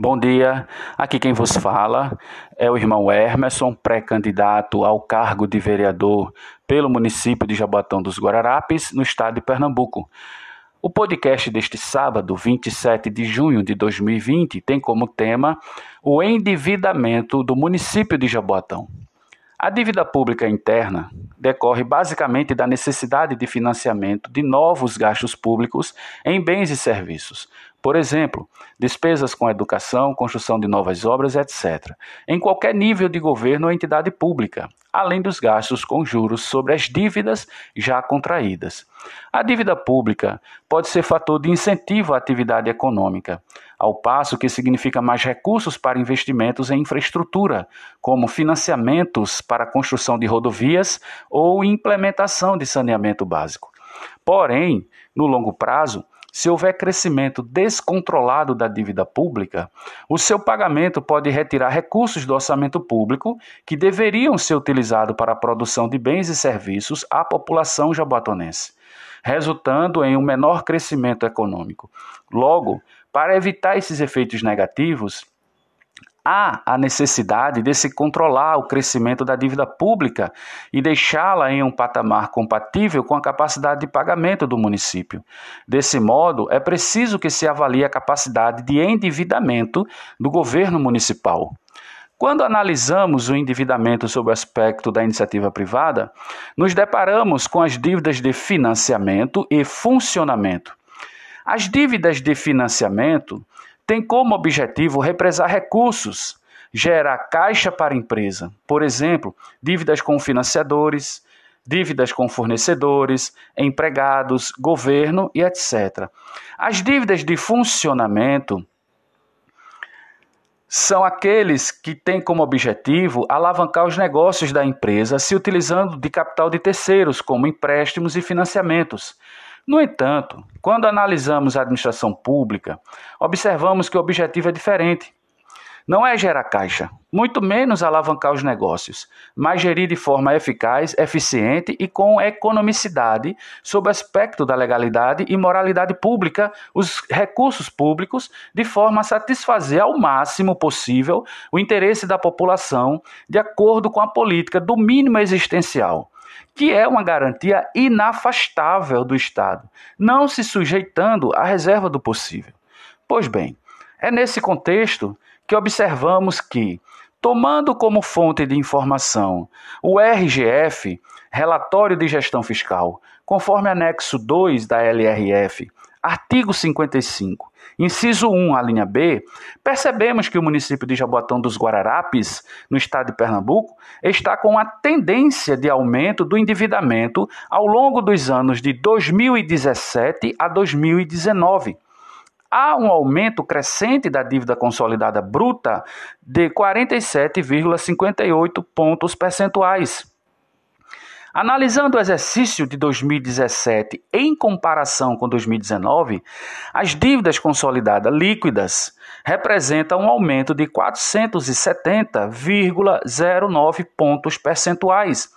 Bom dia, aqui quem vos fala é o irmão Emerson, pré-candidato ao cargo de vereador pelo município de Jaboatão dos Guararapes, no estado de Pernambuco. O podcast deste sábado, 27 de junho de 2020, tem como tema o endividamento do município de Jaboatão. A dívida pública interna decorre basicamente da necessidade de financiamento de novos gastos públicos em bens e serviços. Por exemplo, despesas com educação, construção de novas obras, etc., em qualquer nível de governo ou entidade pública, além dos gastos com juros sobre as dívidas já contraídas. A dívida pública pode ser fator de incentivo à atividade econômica, ao passo que significa mais recursos para investimentos em infraestrutura, como financiamentos para a construção de rodovias ou implementação de saneamento básico. Porém, no longo prazo, se houver crescimento descontrolado da dívida pública, o seu pagamento pode retirar recursos do orçamento público que deveriam ser utilizados para a produção de bens e serviços à população jaboatonense, resultando em um menor crescimento econômico. Logo, para evitar esses efeitos negativos, há a necessidade de se controlar o crescimento da dívida pública e deixá-la em um patamar compatível com a capacidade de pagamento do município. Desse modo, é preciso que se avalie a capacidade de endividamento do governo municipal. Quando analisamos o endividamento sob o aspecto da iniciativa privada, nos deparamos com as dívidas de financiamento e funcionamento. As dívidas de financiamento tem como objetivo represar recursos, gerar caixa para a empresa. Por exemplo, dívidas com financiadores, dívidas com fornecedores, empregados, governo e etc. As dívidas de funcionamento são aqueles que têm como objetivo alavancar os negócios da empresa se utilizando de capital de terceiros, como empréstimos e financiamentos. No entanto, quando analisamos a administração pública, observamos que o objetivo é diferente. Não é gerar caixa, muito menos alavancar os negócios, mas gerir de forma eficaz, eficiente e com economicidade, sob o aspecto da legalidade e moralidade pública, os recursos públicos, de forma a satisfazer ao máximo possível o interesse da população, de acordo com a política do mínimo existencial que é uma garantia inafastável do Estado, não se sujeitando à reserva do possível. Pois bem, é nesse contexto que observamos que, tomando como fonte de informação o RGF, Relatório de Gestão Fiscal, conforme anexo 2 da LRF, artigo 55, Inciso 1, a linha B, percebemos que o município de Jaboatão dos Guararapes, no estado de Pernambuco, está com a tendência de aumento do endividamento ao longo dos anos de 2017 a 2019 há um aumento crescente da dívida consolidada bruta de 47,58 pontos percentuais. Analisando o exercício de 2017 em comparação com 2019, as dívidas consolidadas líquidas representam um aumento de 470,09 pontos percentuais,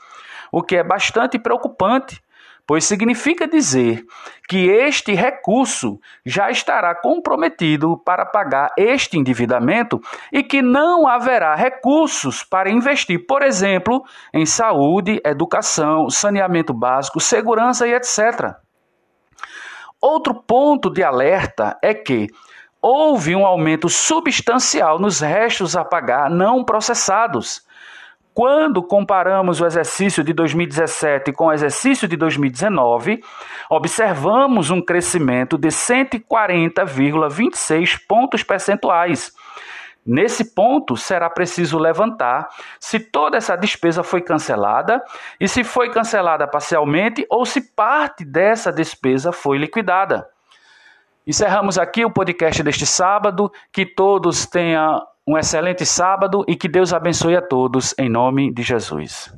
o que é bastante preocupante pois significa dizer que este recurso já estará comprometido para pagar este endividamento e que não haverá recursos para investir, por exemplo, em saúde, educação, saneamento básico, segurança e etc. Outro ponto de alerta é que houve um aumento substancial nos restos a pagar não processados quando comparamos o exercício de 2017 com o exercício de 2019, observamos um crescimento de 140,26 pontos percentuais. Nesse ponto, será preciso levantar se toda essa despesa foi cancelada e se foi cancelada parcialmente ou se parte dessa despesa foi liquidada. Encerramos aqui o podcast deste sábado. Que todos tenham um excelente sábado e que Deus abençoe a todos, em nome de Jesus.